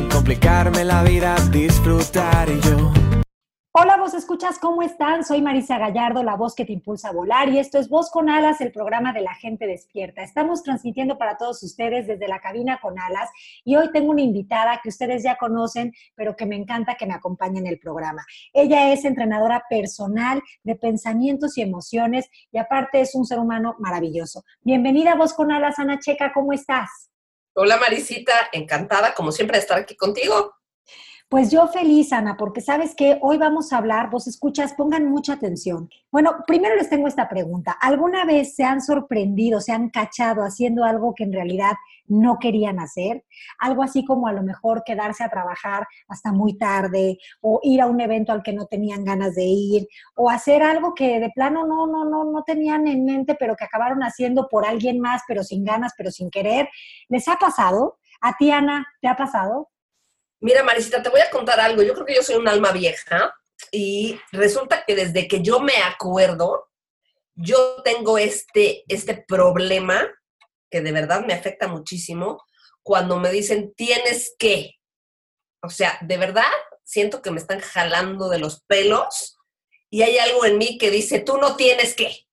sin complicarme la vida, disfrutar yo. Hola, vos escuchas, ¿cómo están? Soy Marisa Gallardo, la voz que te impulsa a volar y esto es Voz con Alas, el programa de la gente despierta. Estamos transmitiendo para todos ustedes desde la cabina con alas y hoy tengo una invitada que ustedes ya conocen, pero que me encanta que me acompañe en el programa. Ella es entrenadora personal de pensamientos y emociones y aparte es un ser humano maravilloso. Bienvenida Voz con Alas, Ana Checa, ¿cómo estás? Hola Marisita, encantada como siempre de estar aquí contigo. Pues yo feliz, Ana, porque sabes que hoy vamos a hablar, vos escuchas, pongan mucha atención. Bueno, primero les tengo esta pregunta. ¿Alguna vez se han sorprendido, se han cachado haciendo algo que en realidad no querían hacer? Algo así como a lo mejor quedarse a trabajar hasta muy tarde o ir a un evento al que no tenían ganas de ir o hacer algo que de plano no, no, no, no tenían en mente, pero que acabaron haciendo por alguien más, pero sin ganas, pero sin querer. ¿Les ha pasado? ¿A ti, Ana, te ha pasado? Mira, Marisita, te voy a contar algo. Yo creo que yo soy un alma vieja y resulta que desde que yo me acuerdo, yo tengo este, este problema que de verdad me afecta muchísimo cuando me dicen tienes que. O sea, de verdad siento que me están jalando de los pelos y hay algo en mí que dice tú no tienes que.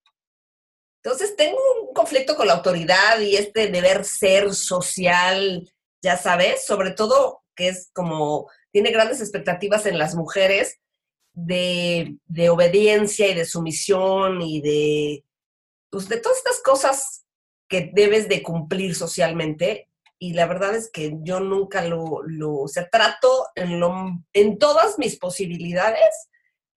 Entonces tengo un conflicto con la autoridad y este deber ser social, ya sabes, sobre todo que es como, tiene grandes expectativas en las mujeres de, obediencia y de sumisión y de, pues, de todas estas cosas que debes de cumplir socialmente. Y la verdad es que yo nunca lo, o sea, trato en todas mis posibilidades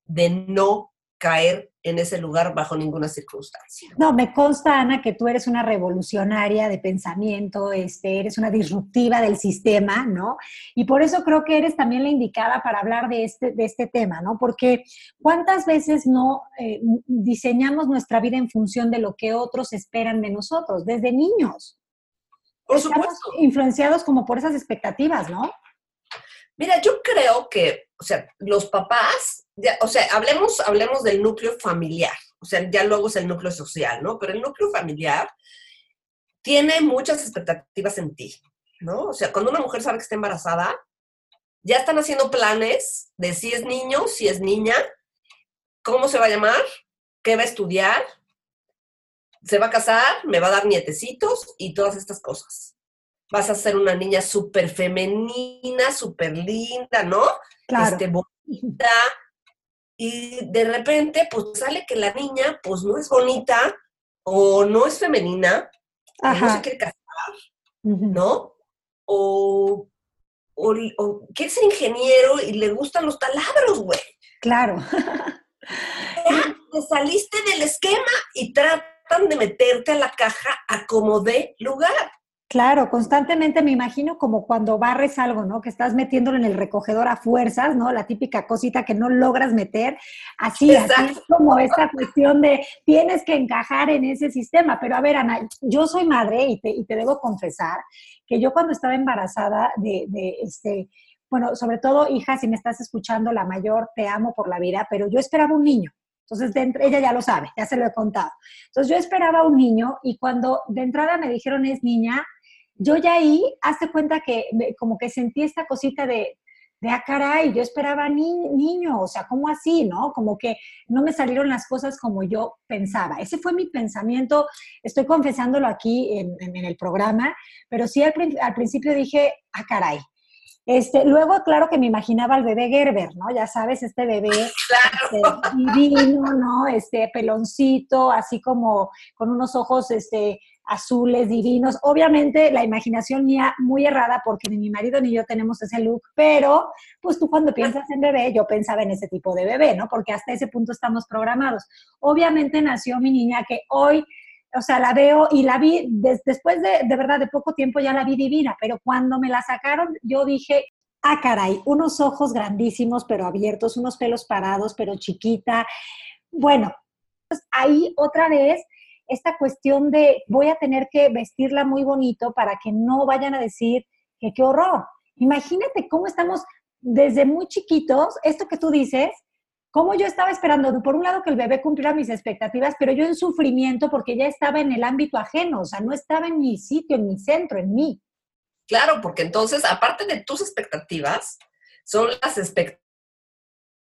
de no caer en ese lugar bajo ninguna circunstancia. No, me consta, Ana, que tú eres una revolucionaria de pensamiento, este, eres una disruptiva del sistema, ¿no? Y por eso creo que eres también la indicada para hablar de este, de este tema, ¿no? Porque cuántas veces no eh, diseñamos nuestra vida en función de lo que otros esperan de nosotros, desde niños. Por supuesto. Influenciados como por esas expectativas, ¿no? Mira, yo creo que, o sea, los papás, o sea, hablemos, hablemos del núcleo familiar, o sea, ya luego es el núcleo social, ¿no? Pero el núcleo familiar tiene muchas expectativas en ti, ¿no? O sea, cuando una mujer sabe que está embarazada, ya están haciendo planes de si es niño, si es niña, cómo se va a llamar, qué va a estudiar, se va a casar, me va a dar nietecitos y todas estas cosas vas a ser una niña súper femenina, súper linda, ¿no? Claro. Este, bonita. Y de repente, pues sale que la niña, pues no es bonita o no es femenina, no se quiere casar, ¿no? O, o, o quiere ser ingeniero y le gustan los taladros, güey. Claro. Ya, te saliste del esquema y tratan de meterte a la caja a como de lugar. Claro, constantemente me imagino como cuando barres algo, ¿no? Que estás metiéndolo en el recogedor a fuerzas, ¿no? La típica cosita que no logras meter. Así, así es como esta cuestión de tienes que encajar en ese sistema. Pero a ver, Ana, yo soy madre y te, y te debo confesar que yo cuando estaba embarazada de, de este, bueno, sobre todo, hija, si me estás escuchando, la mayor, te amo por la vida, pero yo esperaba un niño. Entonces, de, ella ya lo sabe, ya se lo he contado. Entonces, yo esperaba un niño y cuando de entrada me dijeron es niña, yo ya ahí, hazte cuenta que como que sentí esta cosita de, de ah, caray, yo esperaba ni, niño, o sea, ¿cómo así, no? Como que no me salieron las cosas como yo pensaba. Ese fue mi pensamiento, estoy confesándolo aquí en, el programa, pero sí al, principio dije, ah, caray. Este, luego, claro que me imaginaba al bebé Gerber, ¿no? Ya sabes, este bebé este, divino, ¿no? Este peloncito, así como con unos ojos, este, azules, divinos. Obviamente la imaginación mía muy errada porque ni mi marido ni yo tenemos ese look, pero pues tú cuando piensas en bebé, yo pensaba en ese tipo de bebé, ¿no? Porque hasta ese punto estamos programados. Obviamente nació mi niña que hoy, o sea, la veo y la vi después de, de verdad, de poco tiempo ya la vi divina, pero cuando me la sacaron, yo dije, Ah, caray, unos ojos grandísimos pero abiertos, unos pelos parados pero chiquita. Bueno, pues ahí otra vez esta cuestión de voy a tener que vestirla muy bonito para que no vayan a decir que qué horror. Imagínate cómo estamos desde muy chiquitos, esto que tú dices, cómo yo estaba esperando, por un lado, que el bebé cumpliera mis expectativas, pero yo en sufrimiento porque ya estaba en el ámbito ajeno, o sea, no estaba en mi sitio, en mi centro, en mí. Claro, porque entonces, aparte de tus expectativas, son las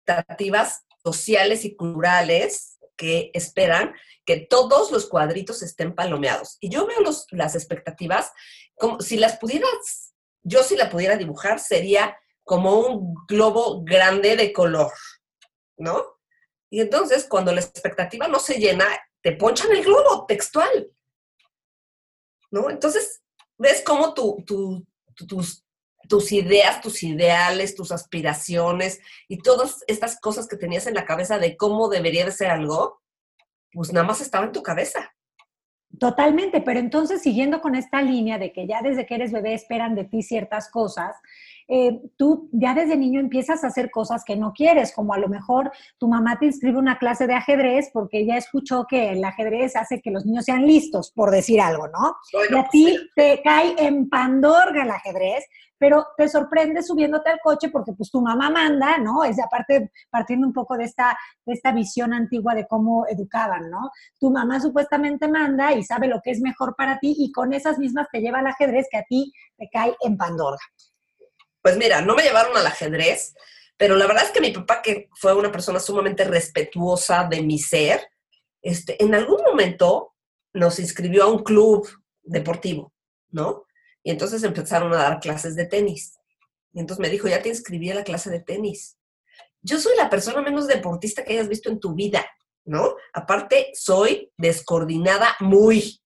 expectativas sociales y culturales que esperan que todos los cuadritos estén palomeados. Y yo veo las expectativas como si las pudieras, yo si la pudiera dibujar, sería como un globo grande de color, ¿no? Y entonces, cuando la expectativa no se llena, te ponchan el globo textual, ¿no? Entonces, ves cómo tu, tus, tus ideas, tus ideales, tus aspiraciones y todas estas cosas que tenías en la cabeza de cómo debería de ser algo, pues nada más estaba en tu cabeza. Totalmente, pero entonces siguiendo con esta línea de que ya desde que eres bebé esperan de ti ciertas cosas, eh, tú ya desde niño empiezas a hacer cosas que no quieres, como a lo mejor tu mamá te inscribe una clase de ajedrez porque ella escuchó que el ajedrez hace que los niños sean listos, por decir algo, ¿no? y a ti te cae en pandorga el ajedrez, pero te sorprende subiéndote al coche porque pues tu mamá manda, ¿no? Es aparte partiendo un poco de esta, de esta visión antigua de cómo educaban, ¿no? Tu mamá supuestamente manda y sabe lo que es mejor para ti y con esas mismas te lleva al ajedrez que a ti te cae en pandorga. Pues mira, no me llevaron al ajedrez, pero la verdad es que mi papá, que fue una persona sumamente respetuosa de mi ser, este, en algún momento nos inscribió a un club deportivo, ¿no? Y entonces empezaron a dar clases de tenis. Y entonces me dijo, ya te inscribí a la clase de tenis. Yo soy la persona menos deportista que hayas visto en tu vida, ¿no? Aparte, soy descoordinada muy.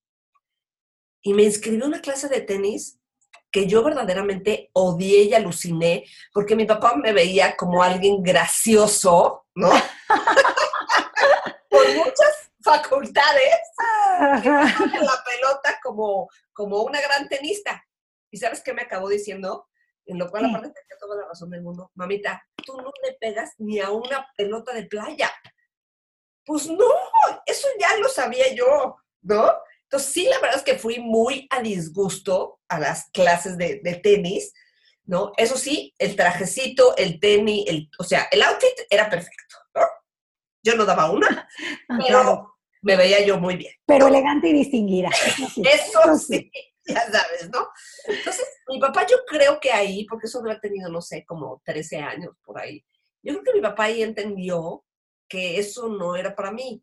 Y me inscribió a una clase de tenis que yo verdaderamente odié y aluciné, porque mi papá me veía como alguien gracioso, ¿no? Con muchas facultades, la pelota como, como una gran tenista. ¿Y sabes qué me acabó diciendo? En lo cual, aparte, tenía toda la razón del mundo. Mamita, tú no le pegas ni a una pelota de playa. Pues no, eso ya lo sabía yo, ¿no? Entonces, sí, la verdad es que fui muy a disgusto a las clases de, tenis, ¿no? Eso sí, el trajecito, el tenis, el, o sea, el outfit era perfecto, ¿no? Yo no daba una, pero me veía yo muy bien. Pero elegante y distinguida. Eso sí, ya sabes, ¿no? Entonces, mi papá yo creo que ahí, porque eso ha tenido, no sé, como 13 años por ahí, yo creo que mi papá ahí entendió que eso no era para mí,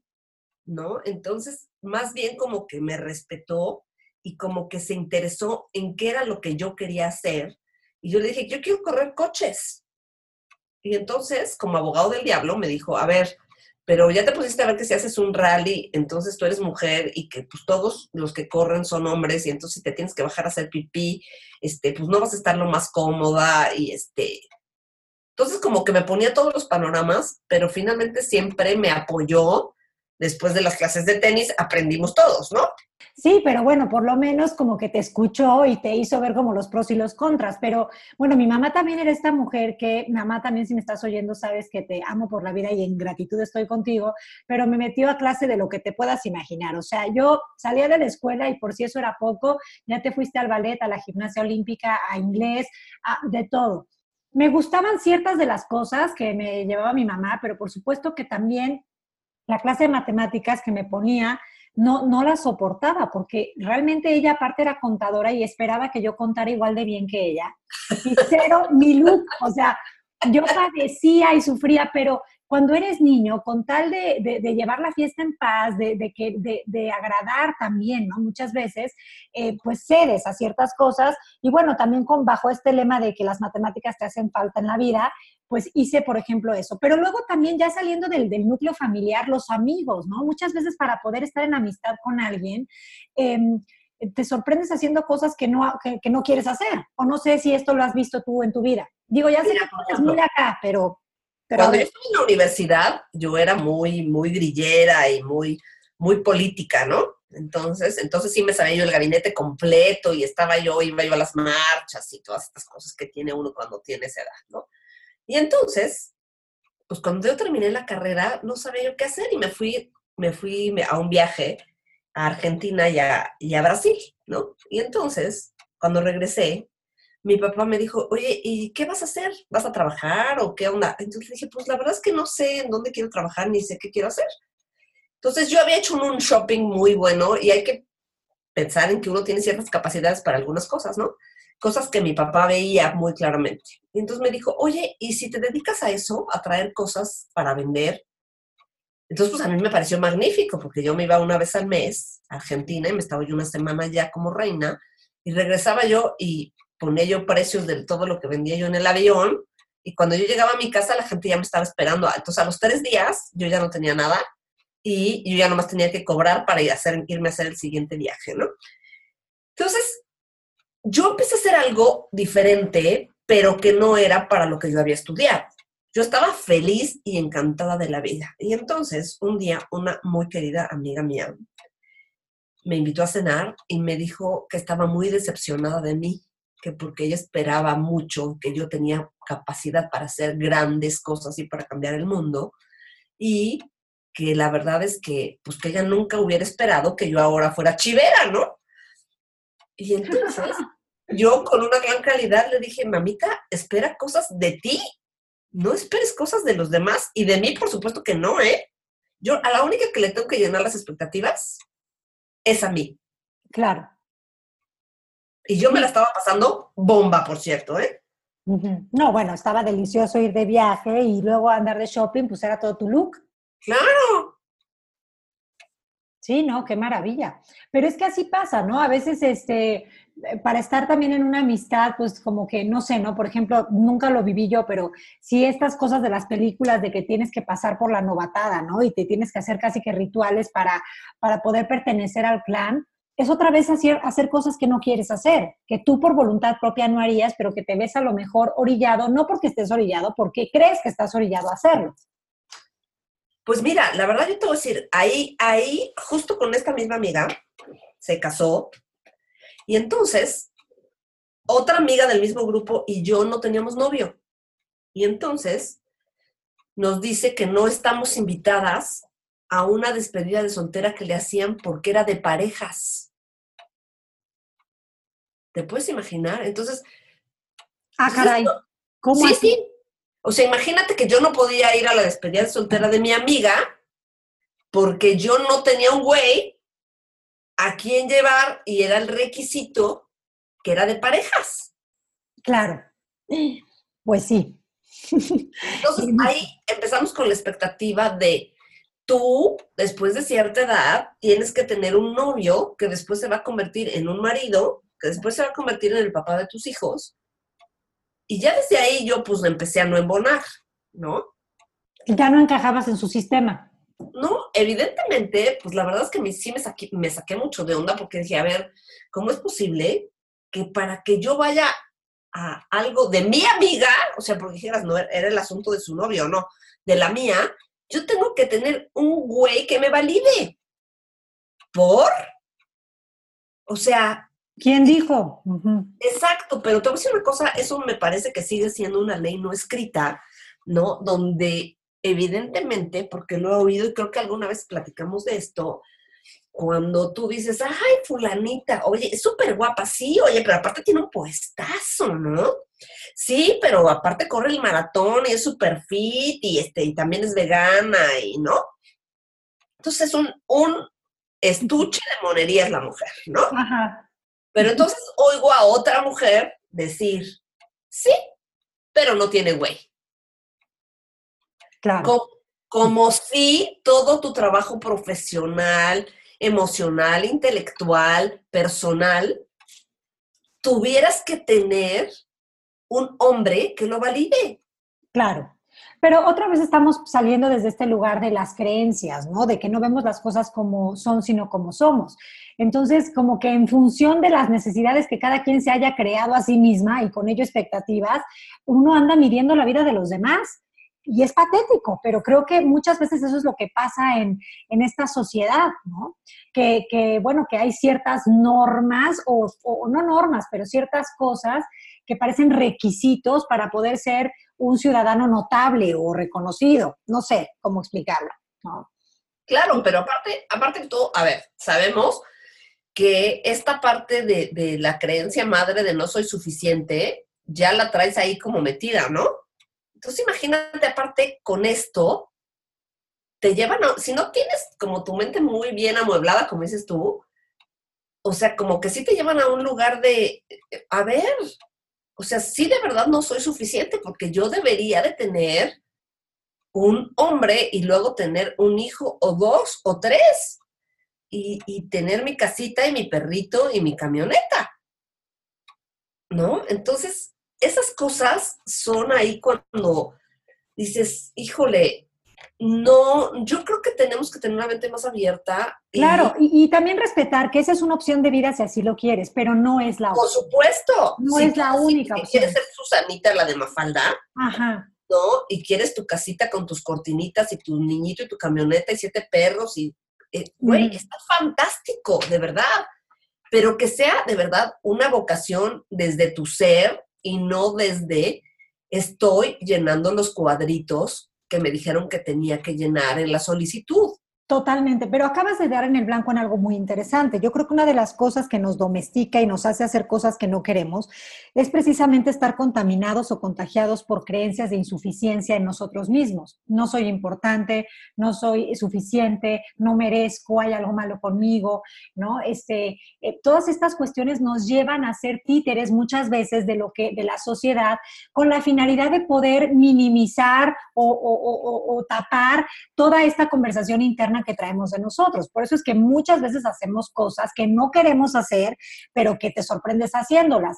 ¿no? Entonces, más bien como que me respetó y como que se interesó en qué era lo que yo quería hacer. Y yo le dije, yo quiero correr coches. Y entonces, como abogado del diablo, me dijo, a ver, pero ya te pusiste a ver que si haces un rally, entonces tú eres mujer y que pues todos los que corren son hombres y entonces si te tienes que bajar a hacer pipí, este, pues no vas a estar lo más cómoda y este... Entonces como que me ponía todos los panoramas, pero finalmente siempre me apoyó después de las clases de tenis aprendimos todos, ¿no? Sí, pero bueno, por lo menos como que te escuchó y te hizo ver como los pros y los contras. Pero bueno, mi mamá también era esta mujer que, mamá también si me estás oyendo, sabes que te amo por la vida y en gratitud estoy contigo, pero me metió a clase de lo que te puedas imaginar. O sea, yo salía de la escuela y por si eso era poco, ya te fuiste al ballet, a la gimnasia olímpica, a inglés, a, de todo. Me gustaban ciertas de las cosas que me llevaba mi mamá, pero por supuesto que también la clase de matemáticas que me ponía, no, no la soportaba, porque realmente ella aparte era contadora y esperaba que yo contara igual de bien que ella. Y cero mi o sea, yo padecía y sufría, pero cuando eres niño, con tal de, llevar la fiesta en paz, de, que, de, agradar también, ¿no? Muchas veces, eh, pues cedes a ciertas cosas y bueno, también con bajo este lema de que las matemáticas te hacen falta en la vida, pues hice, por ejemplo, eso. Pero luego también ya saliendo del, núcleo familiar, los amigos, ¿no? Muchas veces para poder estar en amistad con alguien, em, te sorprendes haciendo cosas que no, que, no quieres hacer. O no sé si esto lo has visto tú en tu vida. Digo, ya sé que es muy acá, pero... Cuando yo estuve en la universidad, yo era muy, muy grillera y muy, muy política, ¿no? Entonces, entonces sí me sabía yo el gabinete completo y estaba yo, iba yo a las marchas y todas estas cosas que tiene uno cuando tiene esa edad, ¿no? Y entonces, pues cuando yo terminé la carrera, no sabía yo qué hacer y me fui, me fui a un viaje a Argentina y a, y a Brasil, ¿no? Y entonces, cuando regresé, mi papá me dijo, oye, ¿y qué vas a hacer? ¿Vas a trabajar o qué onda? Entonces dije, pues la verdad es que no sé en dónde quiero trabajar ni sé qué quiero hacer. Entonces yo había hecho un shopping muy bueno y hay que pensar en que uno tiene ciertas capacidades para algunas cosas, ¿no? Cosas que mi papá veía muy claramente. Y entonces me dijo, oye, ¿y si te dedicas a eso, a traer cosas para vender? Entonces, pues a mí me pareció magnífico, porque yo me iba una vez al mes a Argentina y me estaba yo una semana ya como reina, y regresaba yo y ponía yo precios de todo lo que vendía yo en el avión, y cuando yo llegaba a mi casa la gente ya me estaba esperando. Entonces, a los tres días yo ya no tenía nada, y yo ya nomás tenía que cobrar para ir a irme a hacer el siguiente viaje, ¿no? Entonces, yo empecé a hacer algo diferente, pero que no era para lo que yo había estudiado. Yo estaba feliz y encantada de la vida. Y entonces, un día, una muy querida amiga mía me invitó a cenar y me dijo que estaba muy decepcionada de mí, que porque ella esperaba mucho, que yo tenía capacidad para hacer grandes cosas y para cambiar el mundo, y que la verdad es que, pues que ella nunca hubiera esperado que yo ahora fuera chivera, ¿no? Y entonces yo con una gran calidad le dije, mamita, espera cosas de ti, no esperes cosas de los demás y de mí, por supuesto que no, ¿eh? Yo a la única que le tengo que llenar las expectativas es a mí. Claro. Y yo me la estaba pasando bomba, por cierto, ¿eh? No, bueno, estaba delicioso ir de viaje y luego andar de shopping, pues era todo tu look. Claro. Sí, no, qué maravilla. Pero es que así pasa, ¿no? A veces, este, para estar también en una amistad, pues como que, no sé, ¿no? Por ejemplo, nunca lo viví yo, pero sí estas cosas de las películas de que tienes que pasar por la novatada, ¿no? Y te tienes que hacer casi que rituales para, para poder pertenecer al clan, es otra vez hacer, hacer cosas que no quieres hacer, que tú por voluntad propia no harías, pero que te ves a lo mejor orillado, no porque estés orillado, porque crees que estás orillado a hacerlo. Pues mira, la verdad yo te voy a decir, ahí, ahí, justo con esta misma amiga, se casó. Y entonces, otra amiga del mismo grupo y yo no teníamos novio. Y entonces nos dice que no estamos invitadas a una despedida de soltera que le hacían porque era de parejas. ¿Te puedes imaginar? Entonces. Ah, caray. ¿Cómo sí, así? O sea, imagínate que yo no podía ir a la despedida de soltera de mi amiga porque yo no tenía un güey a quien llevar y era el requisito que era de parejas. Claro. Pues sí. Entonces ahí empezamos con la expectativa de tú, después de cierta edad, tienes que tener un novio que después se va a convertir en un marido, que después se va a convertir en el papá de tus hijos, y ya desde ahí yo pues empecé a no embonar, ¿no? Ya no encajabas en su sistema. No, evidentemente, pues la verdad es que sí me saqué, me saqué mucho de onda porque dije, a ver, ¿cómo es posible que para que yo vaya a algo de mi amiga, o sea, porque dijeras, no, era el asunto de su novio, no, de la mía, yo tengo que tener un güey que me valide. ¿Por? O sea, ¿Quién dijo? Exacto, pero te voy a decir una cosa, eso me parece que sigue siendo una ley no escrita, ¿no? Donde evidentemente, porque lo he oído y creo que alguna vez platicamos de esto, cuando tú dices, ay, fulanita, oye, es súper guapa, sí, oye, pero aparte tiene un puestazo, ¿no? Sí, pero aparte corre el maratón y es súper fit y, este, y también es vegana y, ¿no? Entonces es un, un estuche de monerías la mujer, ¿no? Ajá. Pero entonces oigo a otra mujer decir, sí, pero no tiene güey. Claro. Como, si todo tu trabajo profesional, emocional, intelectual, personal, tuvieras que tener un hombre que lo valide. Claro. Pero otra vez estamos saliendo desde este lugar de las creencias, ¿no? De que no vemos las cosas como son, sino como somos. Entonces, como que en función de las necesidades que cada quien se haya creado a sí misma y con ello expectativas, uno anda midiendo la vida de los demás. y es patético, pero creo que muchas veces eso es lo que pasa en, en esta sociedad, ¿no? Que, bueno, que hay ciertas normas, o no normas, pero ciertas cosas que parecen requisitos para poder ser un ciudadano notable o reconocido. No sé cómo explicarlo. Claro, pero aparte, aparte de todo, a ver, sabemos que esta parte de, de, la creencia madre de no soy suficiente, ya la traes ahí como metida, ¿no? Entonces imagínate aparte con esto, te llevan a, si no tienes como tu mente muy bien amueblada, como dices tú, o sea, como que sí te llevan a un lugar de, a ver, o sea, sí de verdad no soy suficiente porque yo debería de tener un hombre y luego tener un hijo o dos o tres y, y tener mi casita y mi perrito y mi camioneta. ¿No? Entonces, esas cosas son ahí cuando dices, híjole, no, yo creo que tenemos que tener una mente más abierta. Claro, y, también respetar que esa es una opción de vida si así lo quieres, pero no es la Por supuesto. No es la única si quieres ser Susanita, la de Mafalda, Ajá. ¿no? Y quieres tu casita con tus cortinitas y tu niñito y tu camioneta y siete perros y, eh, güey, está fantástico, de verdad. Pero que sea de verdad una vocación desde tu ser y no desde estoy llenando los cuadritos que me dijeron que tenía que llenar en la solicitud. Totalmente, pero acabas de dar en el blanco en algo muy interesante. Yo creo que una de las cosas que nos domestica y nos hace hacer cosas que no queremos es precisamente estar contaminados o contagiados por creencias de insuficiencia en nosotros mismos. No soy importante, no soy suficiente, no merezco, hay algo malo conmigo, ¿no? Este, eh, todas estas cuestiones nos llevan a ser títeres muchas veces de lo que de la sociedad con la finalidad de poder minimizar o, tapar toda esta conversación interna que traemos de nosotros. Por eso es que muchas veces hacemos cosas que no queremos hacer, pero que te sorprendes haciéndolas.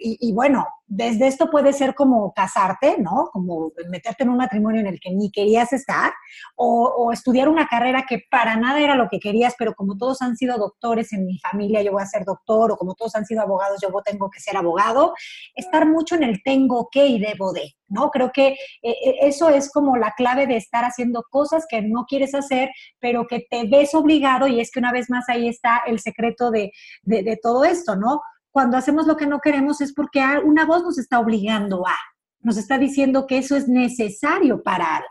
Y, bueno, desde esto puede ser como casarte, ¿no? Como meterte en un matrimonio en el que ni querías estar, o, estudiar una carrera que para nada era lo que querías, pero como todos han sido doctores en mi familia, yo voy a ser doctor, o como todos han sido abogados, yo tengo que ser abogado. Estar mucho en el tengo que y debo de, ¿no? Creo que eh, eso es como la clave de estar haciendo cosas que no quieres hacer, pero que te ves obligado, y es que una vez más ahí está el secreto de, de todo esto, ¿no? Cuando hacemos lo que no queremos es porque una voz nos está obligando a, nos está diciendo que eso es necesario para algo.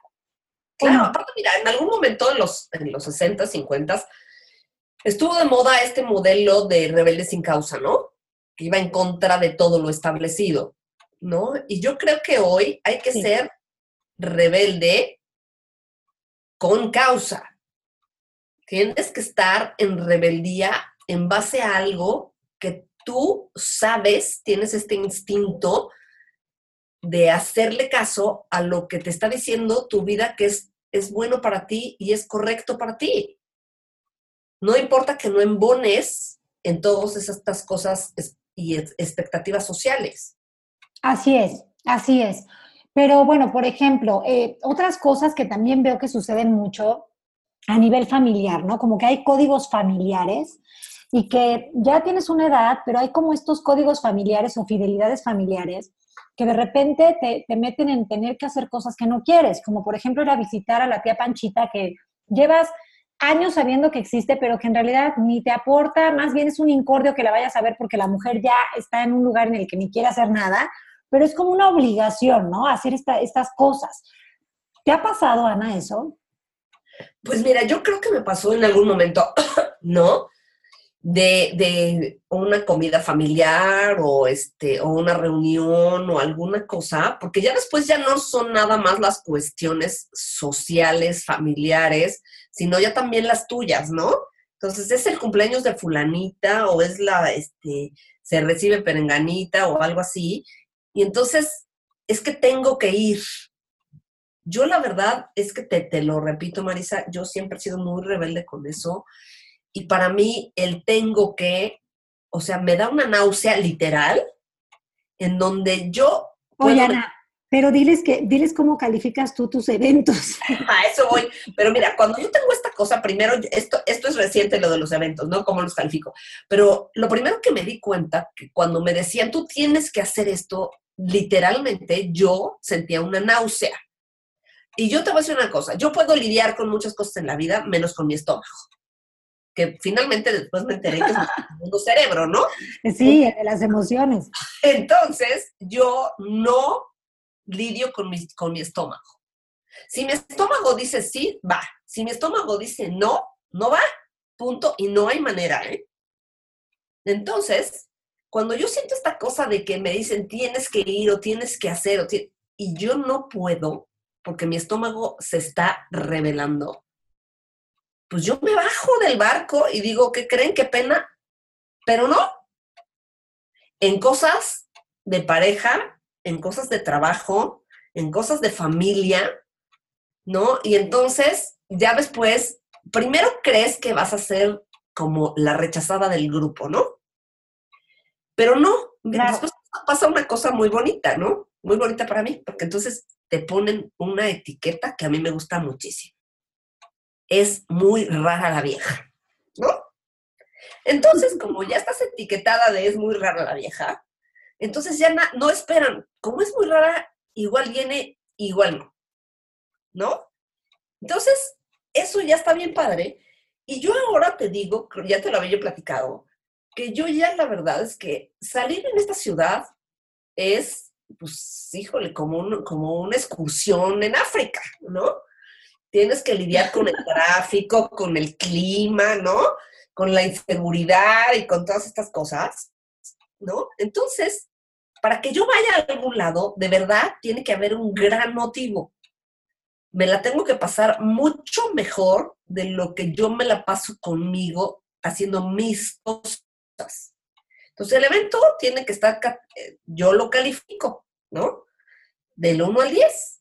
Claro, no? aparte, mira, en algún momento en los, en los 60, 50, estuvo de moda este modelo de rebelde sin causa, ¿no? Que iba en contra de todo lo establecido, ¿no? Y yo creo que hoy hay que sí. ser rebelde con causa. Tienes que estar en rebeldía en base a algo que tú sabes, tienes este instinto de hacerle caso a lo que te está diciendo tu vida que es, es bueno para ti y es correcto para ti. No importa que no embones en todas estas cosas y expectativas sociales. Así es, así es. Pero bueno, por ejemplo, eh, otras cosas que también veo que suceden mucho a nivel familiar, ¿no? Como que hay códigos familiares y que ya tienes una edad, pero hay como estos códigos familiares o fidelidades familiares que de repente te, te, meten en tener que hacer cosas que no quieres, como por ejemplo ir a visitar a la tía Panchita que llevas años sabiendo que existe, pero que en realidad ni te aporta, más bien es un incordio que la vayas a ver porque la mujer ya está en un lugar en el que ni quiere hacer nada, pero es como una obligación, ¿no? Hacer esta, estas cosas. ¿Te ha pasado, Ana, eso? Pues mira, yo creo que me pasó en algún momento, ¿no? De, de, una comida familiar o, este, o una reunión o alguna cosa, porque ya después ya no son nada más las cuestiones sociales, familiares, sino ya también las tuyas, ¿no? Entonces, es el cumpleaños de fulanita o es la, este, se recibe perenganita o algo así. Y entonces, es que tengo que ir. Yo la verdad es que te, te lo repito, Marisa, yo siempre he sido muy rebelde con eso. Y para mí el tengo que, o sea, me da una náusea literal en donde yo... Oye, Ana, pero diles, que, diles cómo calificas tú tus eventos. A eso voy. Pero mira, cuando yo tengo esta cosa, primero, esto, esto es reciente lo de los eventos, ¿no? ¿Cómo los califico? Pero lo primero que me di cuenta, que cuando me decían, tú tienes que hacer esto, literalmente yo sentía una náusea. Y yo te voy a decir una cosa, yo puedo lidiar con muchas cosas en la vida, menos con mi estómago. Que finalmente después me enteré que es un cerebro, ¿no? Sí, de las emociones. Entonces, yo no lidio con mi, con mi estómago. Si mi estómago dice sí, va. Si mi estómago dice no, no va. Punto. Y no hay manera, ¿eh? Entonces, cuando yo siento esta cosa de que me dicen tienes que ir o tienes que hacer, y yo no puedo, porque mi estómago se está revelando, pues yo me bajo del barco y digo, ¿qué creen? ¿Qué pena? Pero no. En cosas de pareja, en cosas de trabajo, en cosas de familia, ¿no? Y entonces, ya después, primero crees que vas a ser como la rechazada del grupo, ¿no? Pero no, después pasa una cosa muy bonita, ¿no? Muy bonita para mí, porque entonces te ponen una etiqueta que a mí me gusta muchísimo. Es muy rara la vieja, ¿no? Entonces, como ya estás etiquetada de es muy rara la vieja, entonces ya no esperan, como es muy rara, igual viene, igual no, ¿no? Entonces, eso ya está bien padre. Y yo ahora te digo, ya te lo había platicado, que yo ya la verdad es que salir en esta ciudad es, pues, híjole, como, como una excursión en África, ¿no? Tienes que lidiar con el tráfico, con el clima, ¿no? Con la inseguridad y con todas estas cosas, ¿no? Entonces, para que yo vaya a algún lado, de verdad tiene que haber un gran motivo. Me la tengo que pasar mucho mejor de lo que yo me la paso conmigo haciendo mis cosas entonces el evento tiene que estar, eh, yo lo califico, ¿no? Del 1 al 10,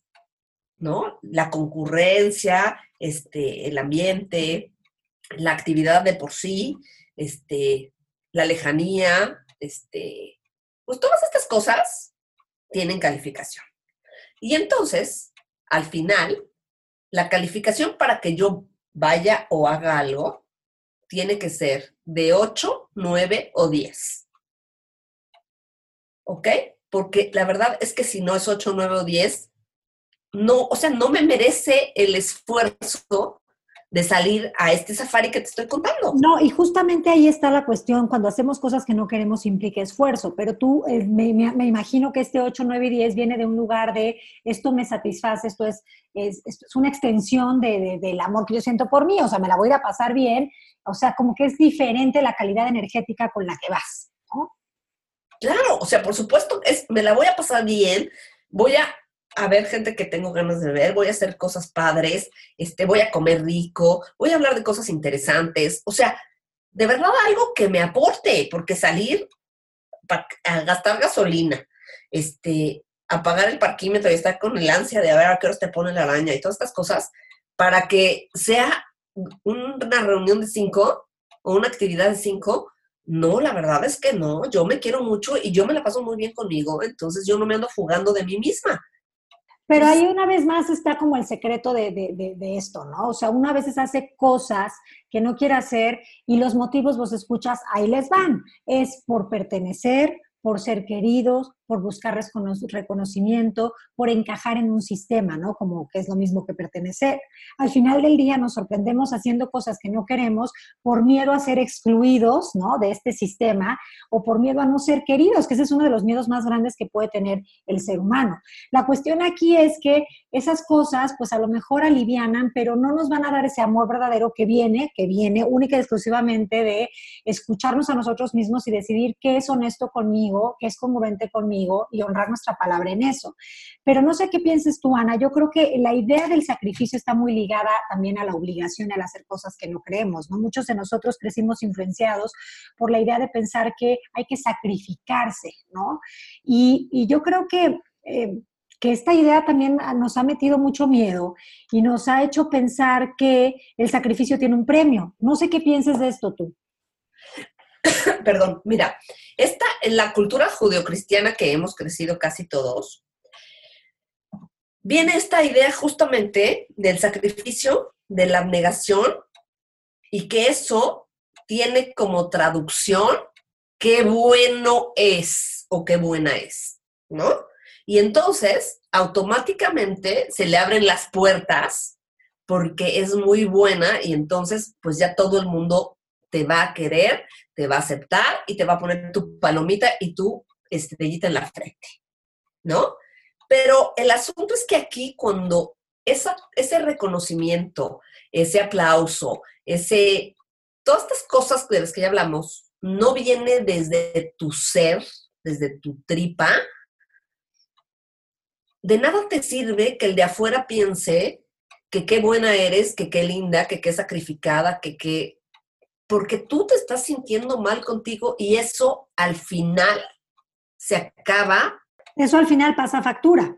¿no? La concurrencia, este, el ambiente, la actividad de por sí, este, la lejanía, este, pues todas estas cosas tienen calificación. Y entonces, al final, la calificación para que yo vaya o haga algo tiene que ser de 8, 9 o 10. ¿Ok? Porque la verdad es que si no es 8, 9 o 10, no, o sea, no me merece el esfuerzo de salir a este safari que te estoy contando. No, y justamente ahí está la cuestión, cuando hacemos cosas que no queremos implica esfuerzo, pero tú, eh, me, imagino que este 8, 9 y 10 viene de un lugar de esto me satisface, esto es, es, es una extensión de, del amor que yo siento por mí, o sea, me la voy a ir a pasar bien, o sea, como que es diferente la calidad energética con la que vas, ¿no? Claro, o sea, por supuesto, es, me la voy a pasar bien, voy a a ver gente que tengo ganas de ver, voy a hacer cosas padres, este, voy a comer rico, voy a hablar de cosas interesantes, o sea, de verdad algo que me aporte, porque salir a gastar gasolina, este, a pagar el parquímetro y estar con el ansia de a ver a qué hora te pone la araña y todas estas cosas, para que sea una reunión de cinco o una actividad de cinco, no, la verdad es que no, yo me quiero mucho y yo me la paso muy bien conmigo, entonces yo no me ando fugando de mí misma. Pero ahí una vez más está como el secreto de, esto, ¿no? O sea, una vez hace cosas que no quiere hacer y los motivos vos escuchas, ahí les van. Es por pertenecer, por ser queridos, por buscar reconocimiento, por encajar en un sistema, ¿no? Como que es lo mismo que pertenecer. Al final del día nos sorprendemos haciendo cosas que no queremos por miedo a ser excluidos, ¿no? De este sistema o por miedo a no ser queridos, que ese es uno de los miedos más grandes que puede tener el ser humano. La cuestión aquí es que esas cosas, pues a lo mejor alivianan, pero no nos van a dar ese amor verdadero que viene, que viene única y exclusivamente de escucharnos a nosotros mismos y decidir qué es honesto conmigo, qué es congruente conmigo y honrar nuestra palabra en eso. Pero no sé qué pienses tú, Ana. Yo creo que la idea del sacrificio está muy ligada también a la obligación al hacer cosas que no creemos. Muchos de nosotros crecimos influenciados por la idea de pensar que hay que sacrificarse, ¿no? Y, yo creo que... Eh, que esta idea también nos ha metido mucho miedo y nos ha hecho pensar que el sacrificio tiene un premio. No sé qué pienses de esto tú. Perdón, mira, esta, en la cultura judeocristiana que hemos crecido casi todos, viene esta idea justamente del sacrificio, de la abnegación, y que eso tiene como traducción qué bueno es o qué buena es, ¿no? Y entonces, automáticamente se le abren las puertas porque es muy buena y entonces, pues ya todo el mundo te va a querer, te va a aceptar y te va a poner tu palomita y tu estrellita en la frente, ¿no? Pero el asunto es que aquí cuando esa, ese reconocimiento, ese aplauso, ese, todas estas cosas de las que ya hablamos, no viene desde tu ser, desde tu tripa, de nada te sirve que el de afuera piense que qué buena eres, que qué linda, que qué sacrificada, que qué... Porque tú te estás sintiendo mal contigo y eso al final se acaba. Eso al final pasa factura.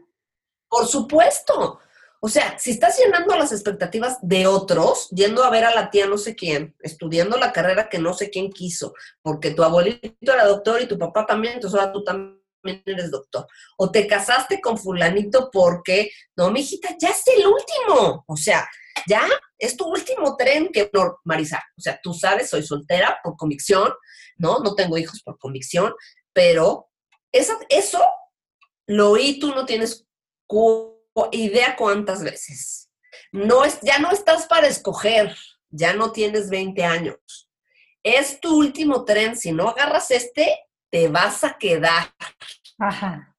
Por supuesto. O sea, si estás llenando las expectativas de otros, yendo a ver a la tía no sé quién, estudiando la carrera que no sé quién quiso, porque tu abuelito era doctor y tu papá también, entonces ahora tú también eres doctor. O te casaste con fulanito porque, no, mijita, ya es el último. O sea, ya es tu último tren que, no, Marisa, o sea, tú sabes, soy soltera por convicción, ¿no? No tengo hijos por convicción, pero eso, eso lo oí, tú no tienes idea cuántas veces. No es, ya no estás para escoger, ya no tienes 20 años. Es tu último tren, si no agarras este, te vas a quedar. Ajá.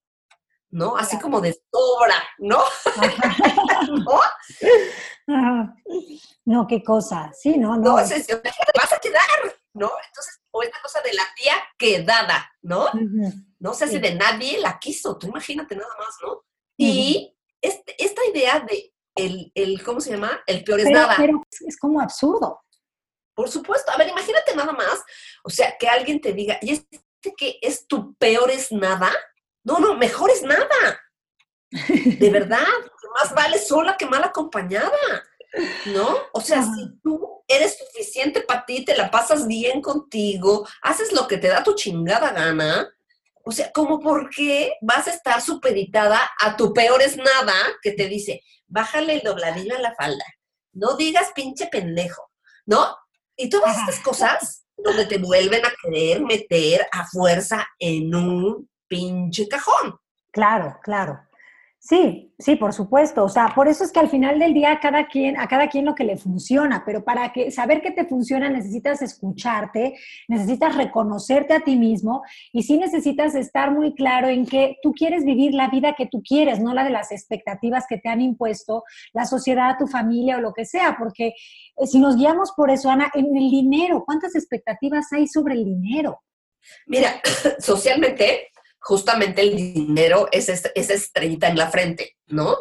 ¿No? Así como de sobra, ¿no? ¿No? No, qué cosa. Sí, no, no. No, es, te vas a quedar, ¿no? Entonces, o esta cosa de la tía quedada, ¿no? No se hace de nadie la quiso, tú imagínate nada más, ¿no? Y este, esta idea de el, el, ¿cómo se llama? El peor es nada. Pero es como absurdo. Por supuesto. A ver, imagínate nada más. O sea, que alguien te diga, ¿y este que es tu peor es nada? No, no, mejor es nada. De verdad. Más vale sola que mal acompañada. ¿No? O sea, si tú eres suficiente para ti, te la pasas bien contigo, haces lo que te da tu chingada gana, o sea, ¿cómo por qué vas a estar supeditada a tu peor es nada que te dice, bájale el dobladillo a la falda, no digas pinche pendejo, ¿no? Y todas estas cosas donde te vuelven a querer meter a fuerza en un pinche cajón. Claro, claro. Sí, sí, por supuesto. O sea, por eso es que al final del día a cada quien, a cada quien lo que le funciona, pero para que saber que te funciona necesitas escucharte, necesitas reconocerte a ti mismo y sí necesitas estar muy claro en que tú quieres vivir la vida que tú quieres, no la de las expectativas que te han impuesto la sociedad, tu familia o lo que sea, porque eh, si nos guiamos por eso, Ana, en el dinero, ¿cuántas expectativas hay sobre el dinero? Mira, socialmente justamente el dinero es esa estrellita en la frente, ¿no?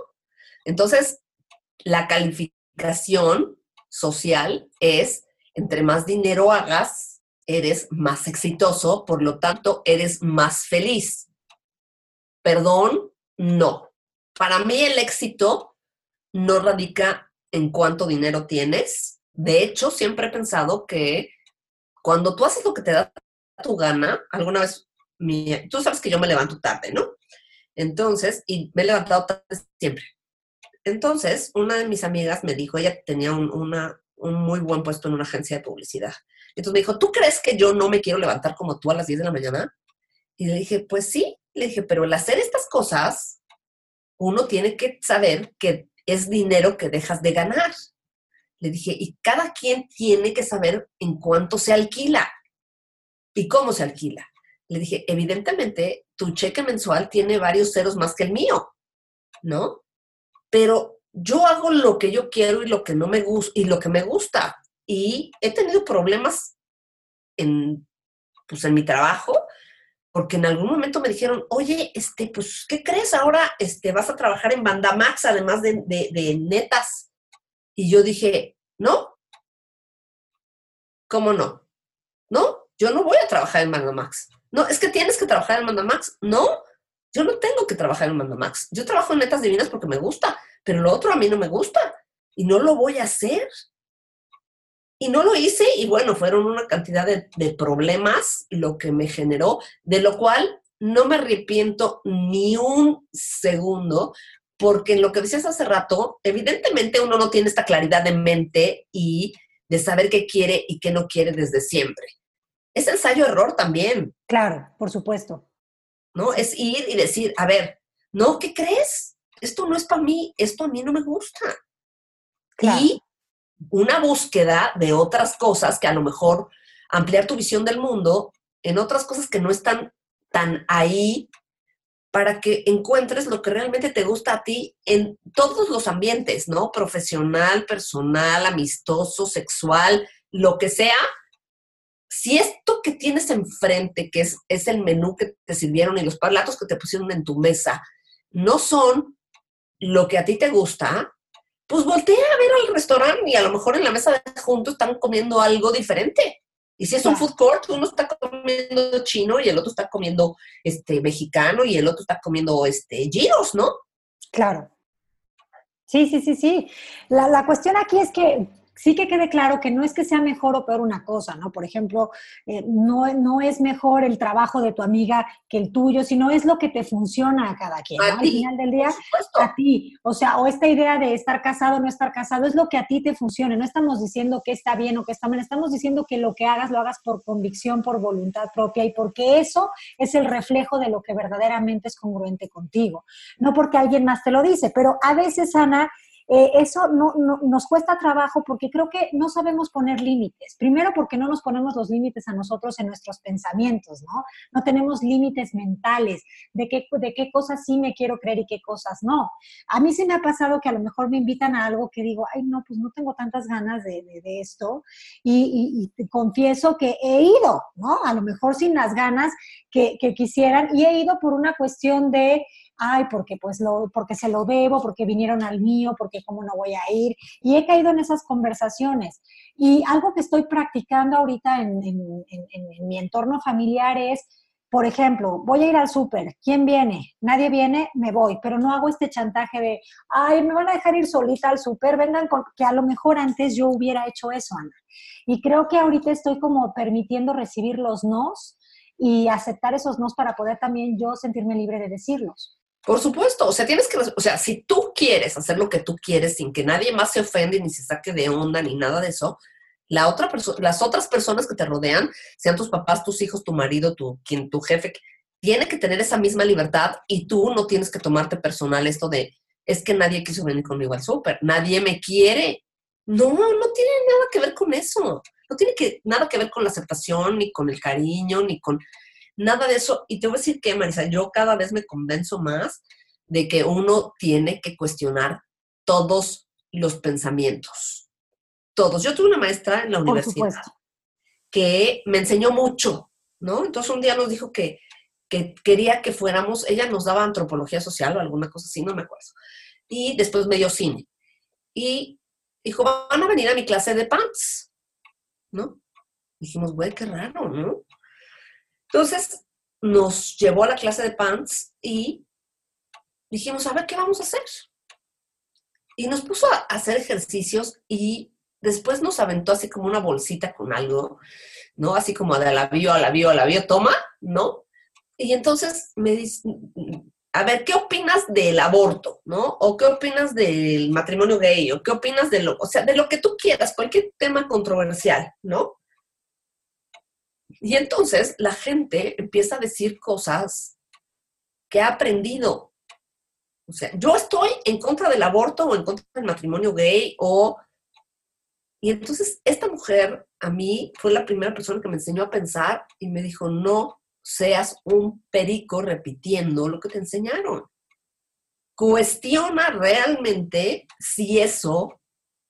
Entonces, la calificación social es, entre más dinero hagas, eres más exitoso, por lo tanto, eres más feliz. Perdón, no. Para mí el éxito no radica en cuánto dinero tienes. De hecho, siempre he pensado que cuando tú haces lo que te da tu gana, alguna vez tú sabes que yo me levanto tarde, ¿no? Entonces, y me he levantado tarde siempre. Entonces, una de mis amigas me dijo, ella tenía un, muy buen puesto en una agencia de publicidad. Entonces me dijo, ¿tú crees que yo no me quiero levantar como tú a las 10 de la mañana? Y le dije, pues sí. Le dije, pero al hacer estas cosas, uno tiene que saber que es dinero que dejas de ganar. Le dije, y cada quien tiene que saber en cuánto se alquila y cómo se alquila. Le dije, evidentemente, tu cheque mensual tiene varios ceros más que el mío, ¿no? Pero yo hago lo que yo quiero y lo que no me gusta y lo que me gusta. Y he tenido problemas en, pues, en mi trabajo, porque en algún momento me dijeron, oye, este, pues, ¿qué crees? Ahora este, vas a trabajar en Banda Max, además de, de netas. Y yo dije, no. ¿Cómo no? No, yo no voy a trabajar en Banda Max. No, es que tienes que trabajar en Mandamax. No, yo no tengo que trabajar en Mandamax. Yo trabajo en netas divinas porque me gusta, pero lo otro a mí no me gusta y no lo voy a hacer. Y no lo hice y bueno, fueron una cantidad de, de problemas lo que me generó, de lo cual no me arrepiento ni un segundo, porque en lo que decías hace rato, evidentemente uno no tiene esta claridad de mente y de saber qué quiere y qué no quiere desde siempre es ensayo-error también. Claro, por supuesto. ¿No? Es ir y decir, a ver, no, ¿qué crees? Esto no es para mí, esto a mí no me gusta. Y una búsqueda de otras cosas que a lo mejor ampliar tu visión del mundo en otras cosas que no están tan ahí para que encuentres lo que realmente te gusta a ti en todos los ambientes, ¿no? Profesional, personal, amistoso, sexual, lo que sea. Si esto que tienes enfrente, que es, es el menú que te sirvieron y los platos que te pusieron en tu mesa, no son lo que a ti te gusta, pues voltea a ver al restaurante y a lo mejor en la mesa de juntos están comiendo algo diferente. Y si es un food court, uno está comiendo chino y el otro está comiendo este mexicano y el otro está comiendo este giros, ¿no? Claro. Sí, sí, sí, sí. La, la cuestión aquí es que sí que quede claro que no es que sea mejor o peor una cosa, ¿no? Por ejemplo, eh, no, no es mejor el trabajo de tu amiga que el tuyo, sino es lo que te funciona a cada quien. ¿no? Al final del día, a ti. O sea, o esta idea de estar casado o no estar casado es lo que a ti te funcione. No estamos diciendo que está bien o que está mal, estamos diciendo que lo que hagas lo hagas por convicción, por voluntad propia y porque eso es el reflejo de lo que verdaderamente es congruente contigo. No porque alguien más te lo dice, pero a veces, Ana, eh, eso no, nos cuesta trabajo porque creo que no sabemos poner límites. Primero porque no nos ponemos los límites a nosotros en nuestros pensamientos, ¿no? No tenemos límites mentales de qué, de qué cosas sí me quiero creer y qué cosas no. A mí sí me ha pasado que a lo mejor me invitan a algo que digo, ay, no, pues no tengo tantas ganas de, esto y, confieso que he ido, ¿no? A lo mejor sin las ganas que quisieran y he ido por una cuestión de ay, porque pues lo, porque se lo debo, porque vinieron al mío, porque cómo no voy a ir. Y he caído en esas conversaciones. Y algo que estoy practicando ahorita en, mi entorno familiar es, por ejemplo, voy a ir al súper, ¿quién viene? Nadie viene, me voy, pero no hago este chantaje de, ay, me van a dejar ir solita al súper, vengan con, que a lo mejor antes yo hubiera hecho eso, Ana. Y creo que ahorita estoy como permitiendo recibir los nos y aceptar esos nos para poder también yo sentirme libre de decirlos. Por supuesto, o sea, tienes que, o sea, si tú quieres hacer lo que tú quieres sin que nadie más se ofende ni se saque de onda ni nada de eso, la otra las otras personas que te rodean, sean tus papás, tus hijos, tu marido, tu, quien, tu jefe, tiene que tener esa misma libertad y tú no tienes que tomarte personal esto de, es que nadie quiso venir conmigo al súper, nadie me quiere. No, no tiene nada que ver con eso. No tiene que, nada que ver con la aceptación, ni con el cariño, ni con nada de eso. Y te voy a decir que, Marisa, yo cada vez me convenzo más de que uno tiene que cuestionar todos los pensamientos. Todos. Yo tuve una maestra en la universidad que me enseñó mucho, ¿no? Entonces un día nos dijo que, que quería que fuéramos, ella nos daba antropología social o alguna cosa así, no me acuerdo. Y después me dio cine. Y dijo, van a venir a mi clase de pants, ¿no? Dijimos, güey, qué raro, ¿no? Entonces nos llevó a la clase de pants y dijimos, a ver, ¿qué vamos a hacer? Y nos puso a hacer ejercicios y después nos aventó así como una bolsita con algo, ¿no? Así como de la bio, a la bio, a la bio, toma, ¿no? Y entonces me dice, a ver, ¿qué opinas del aborto, ¿no? O qué opinas del matrimonio gay, o qué opinas de lo, o sea, de lo que tú quieras, cualquier tema controversial, ¿no? Y entonces la gente empieza a decir cosas que ha aprendido. O sea, yo estoy en contra del aborto o en contra del matrimonio gay o... Y entonces esta mujer a mí fue la primera persona que me enseñó a pensar y me dijo, no seas un perico repitiendo lo que te enseñaron. Cuestiona realmente si eso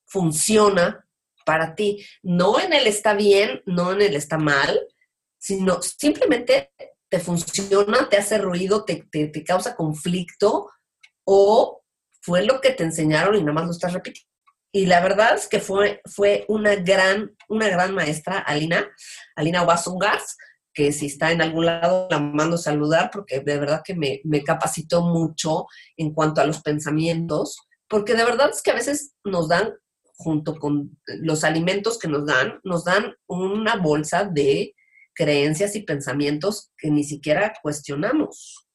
funciona para ti. No en el está bien, no en el está mal, sino simplemente te funciona, te hace ruido, te, te, causa conflicto o fue lo que te enseñaron y nada más lo estás repitiendo. Y la verdad es que fue, fue una, gran, una gran maestra, Alina, Alina Wasungars, que si está en algún lado la mando saludar porque de verdad que me, me capacitó mucho en cuanto a los pensamientos, porque de verdad es que a veces nos dan junto con los alimentos que nos dan, nos dan una bolsa de creencias y pensamientos que ni siquiera cuestionamos.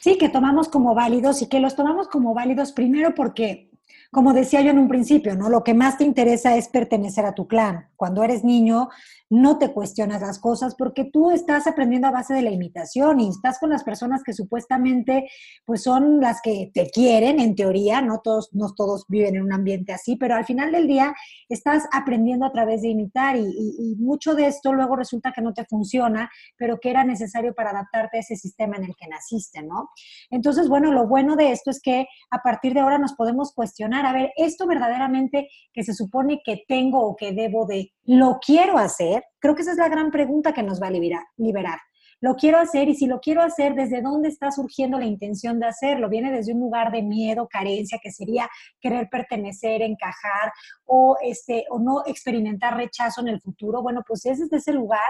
Sí, que tomamos como válidos y que los tomamos como válidos primero porque como decía yo en un principio, ¿no? Lo que más te interesa es pertenecer a tu clan. Cuando eres niño, no te cuestionas las cosas porque tú estás aprendiendo a base de la imitación y estás con las personas que supuestamente pues son las que te quieren en teoría, no todos no todos viven en un ambiente así, pero al final del día estás aprendiendo a través de imitar y, mucho de esto luego resulta que no te funciona, pero que era necesario para adaptarte a ese sistema en el que naciste, ¿no? Entonces, bueno, lo bueno de esto es que a partir de ahora nos podemos cuestionar, a ver, esto verdaderamente que se supone que tengo o que debo de, ¿lo quiero hacer? Creo que esa es la gran pregunta que nos va a liberar. liberar. Lo quiero hacer y si lo quiero hacer, ¿desde dónde está surgiendo la intención de hacerlo? ¿Viene desde un lugar de miedo, carencia, que sería querer pertenecer, encajar o, este, o no experimentar rechazo en el futuro? Bueno, pues es desde ese lugar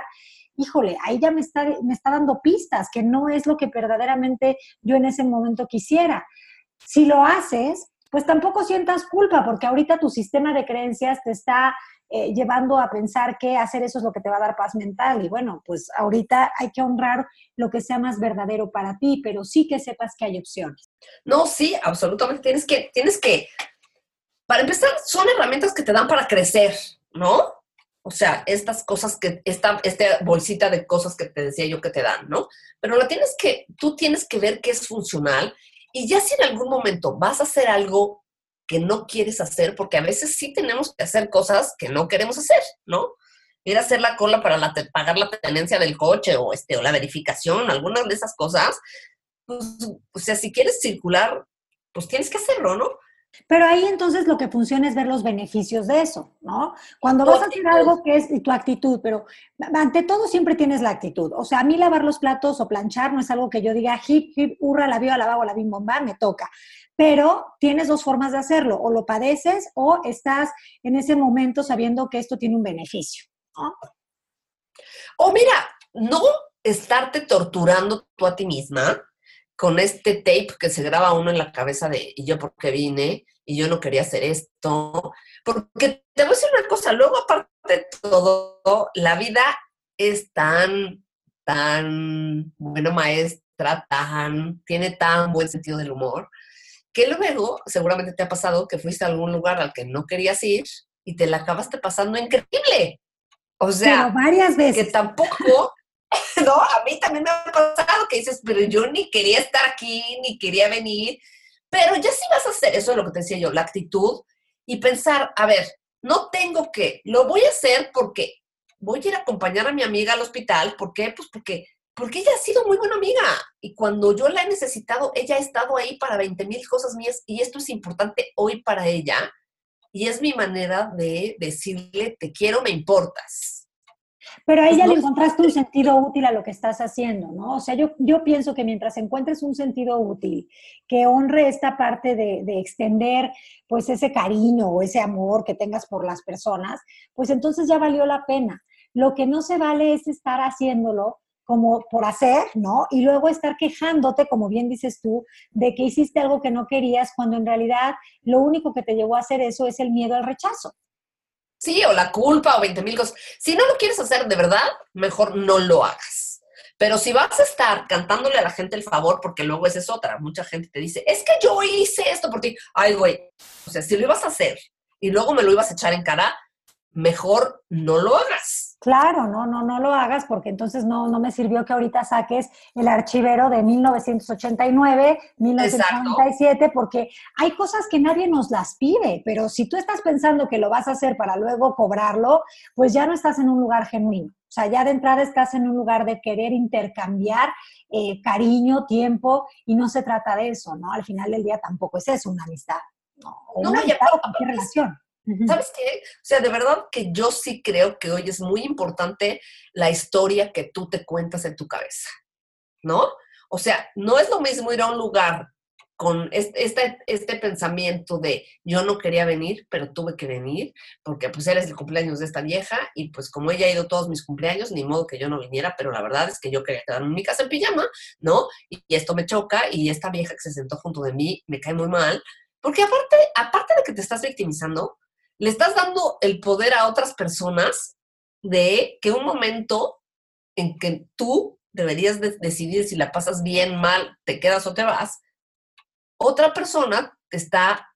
híjole, ahí ya me está, me está dando pistas, que no es lo que verdaderamente yo en ese momento quisiera. Si lo haces, pues tampoco sientas culpa, porque ahorita tu sistema de creencias te está eh, llevando a pensar que hacer eso es lo que te va a dar paz mental. Y bueno, pues ahorita hay que honrar lo que sea más verdadero para ti, pero sí que sepas que hay opciones. No, sí, absolutamente. Tienes que, tienes que, para empezar, son herramientas que te dan para crecer, ¿no? O sea, estas cosas que, esta, esta bolsita de cosas que te decía yo que te dan, ¿no? Pero la tienes que, tú tienes que ver qué es funcional y ya si en algún momento vas a hacer algo que no quieres hacer, porque a veces sí tenemos que hacer cosas que no queremos hacer, ¿no? Ir a hacer la cola para la pagar la tenencia del coche o, este, o la verificación, algunas de esas cosas, pues, o sea, si quieres circular, pues tienes que hacerlo, ¿no? Pero ahí entonces lo que funciona es ver los beneficios de eso, ¿no? Cuando vas a hacer algo que es tu actitud, pero ante todo siempre tienes la actitud. O sea, a mí lavar los platos o planchar no es algo que yo diga, hip, hip, hurra, la vio, la la bim, bomba, me toca pero tienes dos formas de hacerlo, o lo padeces o estás en ese momento sabiendo que esto tiene un beneficio. O mira, no estarte torturando tú a ti misma con este tape que se graba uno en la cabeza de y yo porque vine y yo no quería hacer esto, porque te voy a decir una cosa, luego aparte de todo, la vida es tan, tan bueno maestra, tan, tiene tan buen sentido del humor, que luego seguramente te ha pasado que fuiste a algún lugar al que no querías ir y te la acabaste pasando increíble. O sea, varias veces. Que tampoco, no, a mí también me ha pasado que dices, pero yo ni quería estar aquí, ni quería venir. Pero ya sí vas a hacer, eso es lo que te decía yo, la actitud y pensar, a ver, no tengo que, lo voy a hacer porque voy a ir a acompañar a mi amiga al hospital. ¿Por qué? Pues porque porque ella ha sido muy buena amiga y cuando yo la he necesitado, ella ha estado ahí para 20 mil cosas mías y esto es importante hoy para ella y es mi manera de decirle, te quiero, me importas. Pero a ella le encontraste un sentido útil a lo que estás haciendo, ¿no? O sea, yo, yo pienso que mientras encuentres un sentido útil que honre esta parte de, de extender pues ese cariño o ese amor que tengas por las personas, pues entonces ya valió la pena. Lo que no se vale es estar haciéndolo como por hacer, ¿no? Y luego estar quejándote, como bien dices tú, de que hiciste algo que no querías, cuando en realidad lo único que te llevó a hacer eso es el miedo al rechazo. Sí, o la culpa o 20 mil cosas. Si no lo quieres hacer de verdad, mejor no lo hagas. Pero si vas a estar cantándole a la gente el favor, porque luego esa es otra, mucha gente te dice, es que yo hice esto por ti. Ay, güey, o sea, si lo ibas a hacer y luego me lo ibas a echar en cara, mejor no lo hagas. Claro, no, no, no lo hagas porque entonces no, no me sirvió que ahorita saques el archivero de 1989, 1997, porque hay cosas que nadie nos las pide, pero si tú estás pensando que lo vas a hacer para luego cobrarlo, pues ya no estás en un lugar genuino. O sea, ya de entrada estás en un lugar de querer intercambiar eh, cariño, tiempo, y no se trata de eso, ¿no? Al final del día tampoco es eso, una amistad. No, una amistad o cualquier relación. ¿Sabes qué? O sea, de verdad que yo sí creo que hoy es muy importante la historia que tú te cuentas en tu cabeza, ¿no? O sea, no es lo mismo ir a un lugar con este, este, pensamiento de yo no quería venir, pero tuve que venir, porque pues eres el cumpleaños de esta vieja y pues como ella ha ido todos mis cumpleaños, ni modo que yo no viniera, pero la verdad es que yo quería quedarme en mi casa en pijama, ¿no? Y, y esto me choca y esta vieja que se sentó junto de mí me cae muy mal, porque aparte, aparte de que te estás victimizando, le estás dando el poder a otras personas de que un momento en que tú deberías decidir si la pasas bien, mal, te quedas o te vas, otra persona te está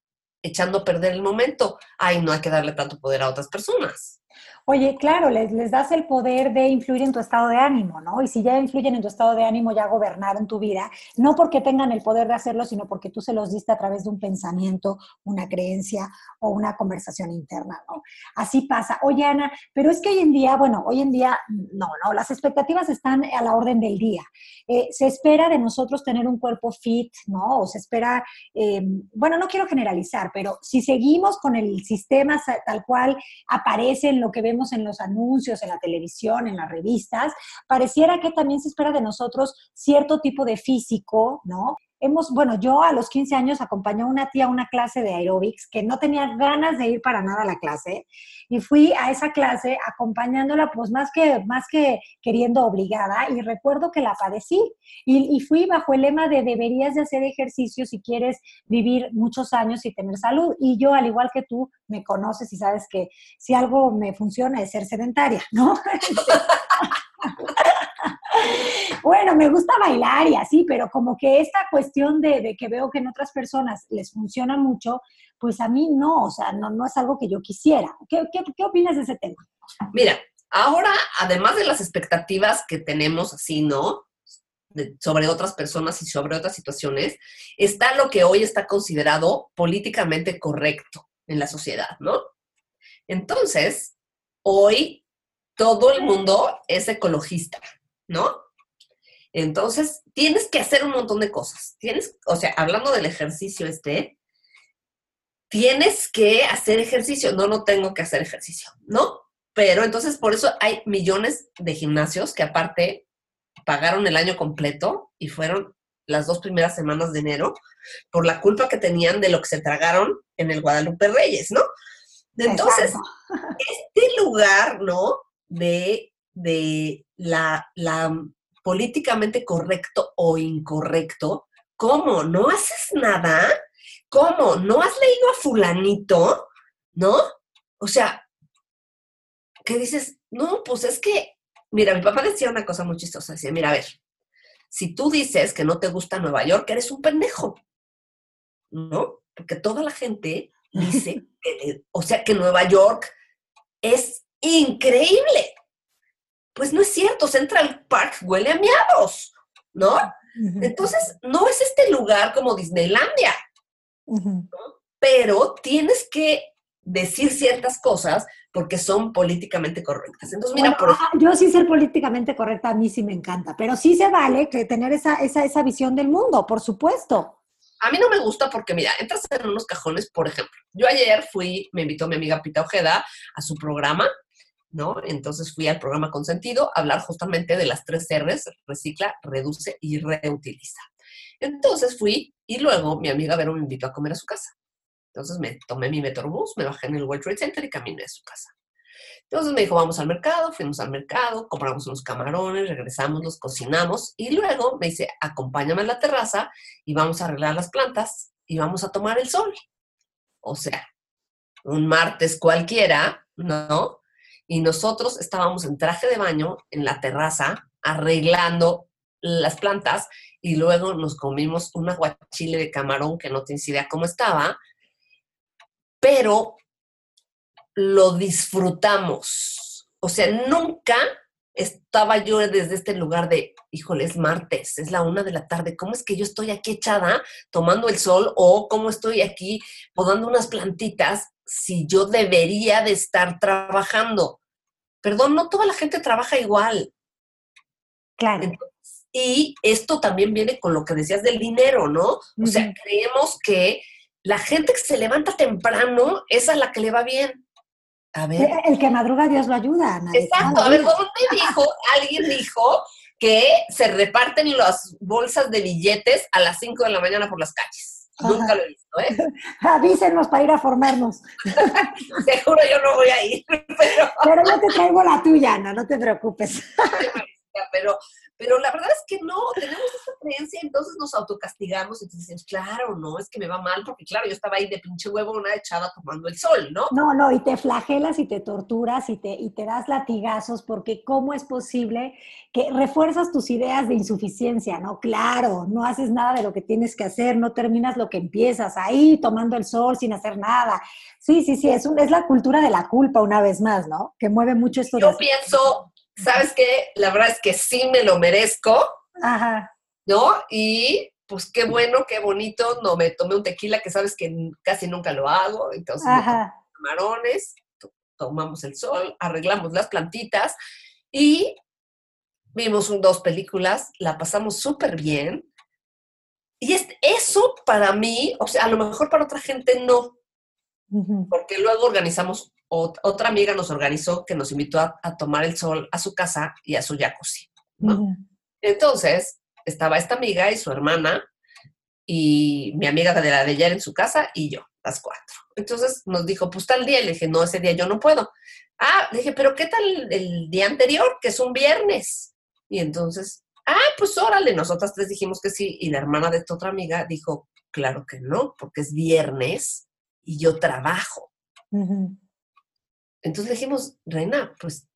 echando a perder el momento. Ay, no hay que darle tanto poder a otras personas. Oye, claro, les, das el poder de influir en tu estado de ánimo, ¿no? Y si ya influyen en tu estado de ánimo, ya gobernaron tu vida, no porque tengan el poder de hacerlo, sino porque tú se los diste a través de un pensamiento, una creencia o una conversación interna, ¿no? Así pasa. Oye, Ana, pero es que hoy en día, bueno, hoy en día, no, no, las expectativas están a la orden del día. Eh, se espera de nosotros tener un cuerpo fit, ¿no? O se espera, eh, bueno, no quiero generalizar, pero si seguimos con el sistema tal cual aparece en lo que vemos en los anuncios, en la televisión, en las revistas, pareciera que también se espera de nosotros cierto tipo de físico, ¿no? Hemos, bueno, yo a los 15 años acompañé a una tía a una clase de aeróbics que no tenía ganas de ir para nada a la clase y fui a esa clase acompañándola pues más que, más que queriendo obligada y recuerdo que la padecí y, y fui bajo el lema de deberías de hacer ejercicio si quieres vivir muchos años y tener salud y yo al igual que tú me conoces y sabes que si algo me funciona es ser sedentaria, ¿no? bueno, me gusta bailar y así, pero como que esta cuestión de, que veo que en otras personas les funciona mucho, pues a mí no, o sea, no, es algo que yo quisiera. ¿Qué, qué, opinas de ese tema? Mira, ahora, además de las expectativas que tenemos así, ¿no? sobre otras personas y sobre otras situaciones, está lo que hoy está considerado políticamente correcto en la sociedad, ¿no? Entonces, hoy todo el mundo es ecologista, ¿no? Entonces, tienes que hacer un montón de cosas. Tienes, o sea, hablando del ejercicio este, tienes que hacer ejercicio. No, no tengo que hacer ejercicio, ¿no? Pero entonces, por eso hay millones de gimnasios que aparte pagaron el año completo y fueron las dos primeras semanas de enero por la culpa que tenían de lo que se tragaron en el Guadalupe Reyes, ¿no? Entonces, este lugar, ¿no? de, de la, la políticamente correcto o incorrecto. ¿Cómo? ¿No haces nada? ¿Cómo? ¿No has leído a fulanito? ¿No? O sea, ¿qué dices? No, pues es que, mira, mi papá decía una cosa muy chistosa, decía, mira, a ver, si tú dices que no te gusta Nueva York, eres un pendejo, ¿no? Porque toda la gente dice, que, o sea, que Nueva York es increíble. Pues no es cierto, Central Park huele a miados, ¿no? Entonces, no es este lugar como Disneylandia, pero tienes que decir ciertas cosas porque son políticamente correctas. Entonces, mira, por Yo sí ser políticamente correcta, a mí sí me encanta, pero sí se vale que tener esa, esa, esa visión del mundo, por supuesto. A mí no me gusta porque, mira, entras en unos cajones, por ejemplo. Yo ayer fui, me invitó mi amiga Pita Ojeda a su programa ¿no? Entonces fui al programa Consentido a hablar justamente de las tres R's, recicla, reduce y reutiliza. Entonces fui y luego mi amiga Vero me invitó a comer a su casa. Entonces me tomé mi Metrobús, me bajé en el World Trade Center y caminé a su casa. Entonces me dijo, vamos al mercado, fuimos al mercado, compramos unos camarones, regresamos, los cocinamos y luego me dice, acompáñame a la terraza y vamos a arreglar las plantas y vamos a tomar el sol. O sea, un martes cualquiera, ¿no? Y nosotros estábamos en traje de baño en la terraza arreglando las plantas y luego nos comimos un aguachile de camarón que no tienes idea cómo estaba, pero lo disfrutamos. O sea, nunca estaba yo desde este lugar de, híjole, es martes, es la una de la tarde, ¿cómo es que yo estoy aquí echada tomando el sol o cómo estoy aquí podando unas plantitas si yo debería de estar trabajando? Perdón, no toda la gente trabaja igual. Claro. y esto también viene con lo que decías del dinero, ¿no? O sea, creemos que la gente que se levanta temprano, es la que le va bien. A ver. El que madruga, Dios lo ayuda. Exacto. A ver, ¿dónde dijo? Alguien dijo que se reparten las bolsas de billetes a las 5 de la mañana por las calles. Nunca lo he visto, ¿eh? Avísenos para ir a formarnos. Seguro yo no voy a ir, pero... Pero yo te traigo la tuya, Ana, no te preocupes. pero, Pero la verdad es que no, tenemos esa creencia, entonces nos autocastigamos, entonces decimos, claro, no, es que me va mal, porque claro, yo estaba ahí de pinche huevo, una echada tomando el sol, ¿no? No, no, y te flagelas y te torturas y te, y te das latigazos, porque ¿cómo es posible que refuerzas tus ideas de insuficiencia, ¿no? Claro, no haces nada de lo que tienes que hacer, no terminas lo que empiezas, ahí tomando el sol sin hacer nada. Sí, sí, sí, es, un, es la cultura de la culpa una vez más, ¿no? Que mueve mucho esto. Yo pienso ¿sabes qué? La verdad es que sí me lo merezco. Ajá. ¿No? Y pues qué bueno, qué bonito. No me tomé un tequila que sabes que casi nunca lo hago. Entonces, camarones, tomamos el sol, arreglamos las plantitas y vimos un, dos películas, la pasamos súper bien. Y es, eso para mí, o sea, a lo mejor para otra gente no, porque luego organizamos otra amiga nos organizó que nos invitó a, tomar el sol a su casa y a su jacuzzi. Entonces, estaba esta amiga y su hermana y mi amiga de la de ayer en su casa y yo, las cuatro. Entonces nos dijo, pues tal día. Le dije, no, ese día yo no puedo. Ah, le dije, pero ¿qué tal el día anterior, que es un viernes? Y entonces, ah, pues órale, nosotras tres dijimos que sí. Y la hermana de esta otra amiga dijo, claro que no, porque es viernes y yo trabajo. Entonces le dijimos, Reina, pues,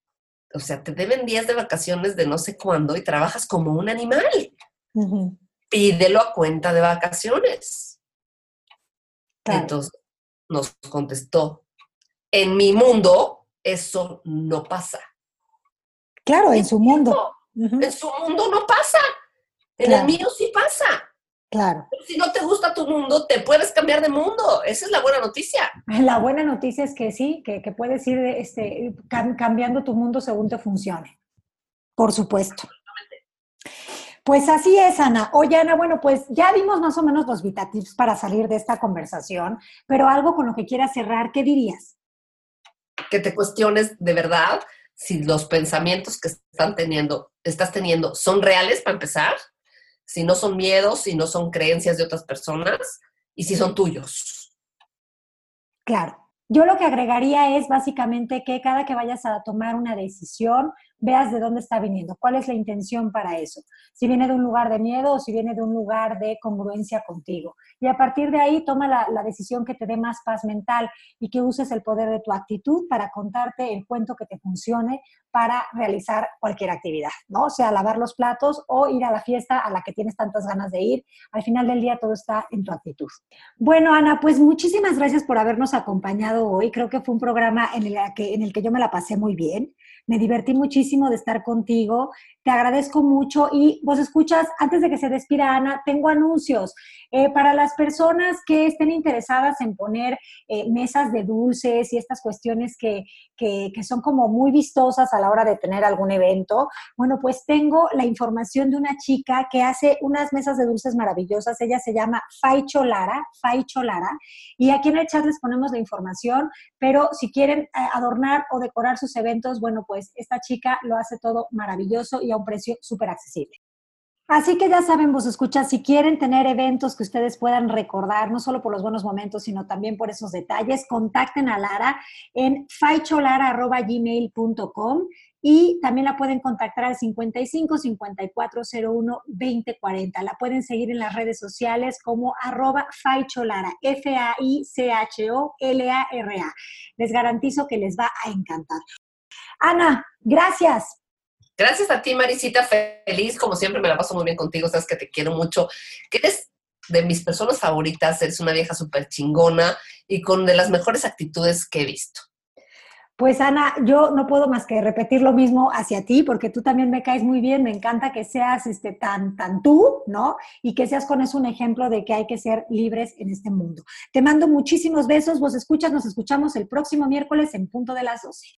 o sea, te deben días de vacaciones de no sé cuándo y trabajas como un animal. Pídelo a cuenta de vacaciones. Entonces nos contestó, en mi mundo eso no pasa. Claro, en, su mundo. En su mundo no pasa. En el mío sí pasa. Claro. Si no te gusta tu mundo, te puedes cambiar de mundo. Esa es la buena noticia. La buena noticia es que sí, que, puedes ir este, cambiando tu mundo según te funcione. Por supuesto. Pues así es, Ana. Oye, Ana, bueno, pues ya dimos más o menos los vitatips para salir de esta conversación, pero algo con lo que quieras cerrar, ¿qué dirías? Que te cuestiones de verdad si los pensamientos que están teniendo, estás teniendo son reales para empezar si no son miedos, si no son creencias de otras personas y si son tuyos. Claro. Yo lo que agregaría es básicamente que cada que vayas a tomar una decisión, veas de dónde está viniendo, cuál es la intención para eso. Si viene de un lugar de miedo o si viene de un lugar de congruencia contigo. Y a partir de ahí toma la, decisión que te dé más paz mental y que uses el poder de tu actitud para contarte el cuento que te funcione para realizar cualquier actividad, ¿no? O sea, lavar los platos o ir a la fiesta a la que tienes tantas ganas de ir. Al final del día todo está en tu actitud. Bueno, Ana, pues muchísimas gracias por habernos acompañado hoy. Creo que fue un programa en el que, en el que yo me la pasé muy bien. Me divertí muchísimo de estar contigo. Te agradezco mucho y vos escuchas, antes de que se despida Ana, tengo anuncios. Eh, para las personas que estén interesadas en poner eh, mesas de dulces y estas cuestiones que, que, son como muy vistosas a la hora de tener algún evento, bueno, pues tengo la información de una chica que hace unas mesas de dulces maravillosas. Ella se llama Faicho Lara, Faicho Lara, y aquí en el chat les ponemos la información, pero si quieren eh, adornar o decorar sus eventos, bueno, pues esta chica lo hace todo maravilloso y a un precio súper accesible. Así que ya saben, vos escuchas, si quieren tener eventos que ustedes puedan recordar, no solo por los buenos momentos, sino también por esos detalles, contacten a Lara en faicholara.gmail.com y también la pueden contactar al 55 5401 2040. La pueden seguir en las redes sociales como arroba faicholara, F-A-I-C-H-O-L-A-R-A. Les garantizo que les va a encantar. Ana, gracias. Gracias a ti, Marisita, feliz, como siempre me la paso muy bien contigo, sabes que te quiero mucho, que eres de mis personas favoritas, eres una vieja súper chingona y con de las mejores actitudes que he visto. Pues Ana, yo no puedo más que repetir lo mismo hacia ti, porque tú también me caes muy bien, me encanta que seas este, tan, tan tú, ¿no? Y que seas con eso un ejemplo de que hay que ser libres en este mundo. Te mando muchísimos besos, vos escuchas, nos escuchamos el próximo miércoles en punto de las 12.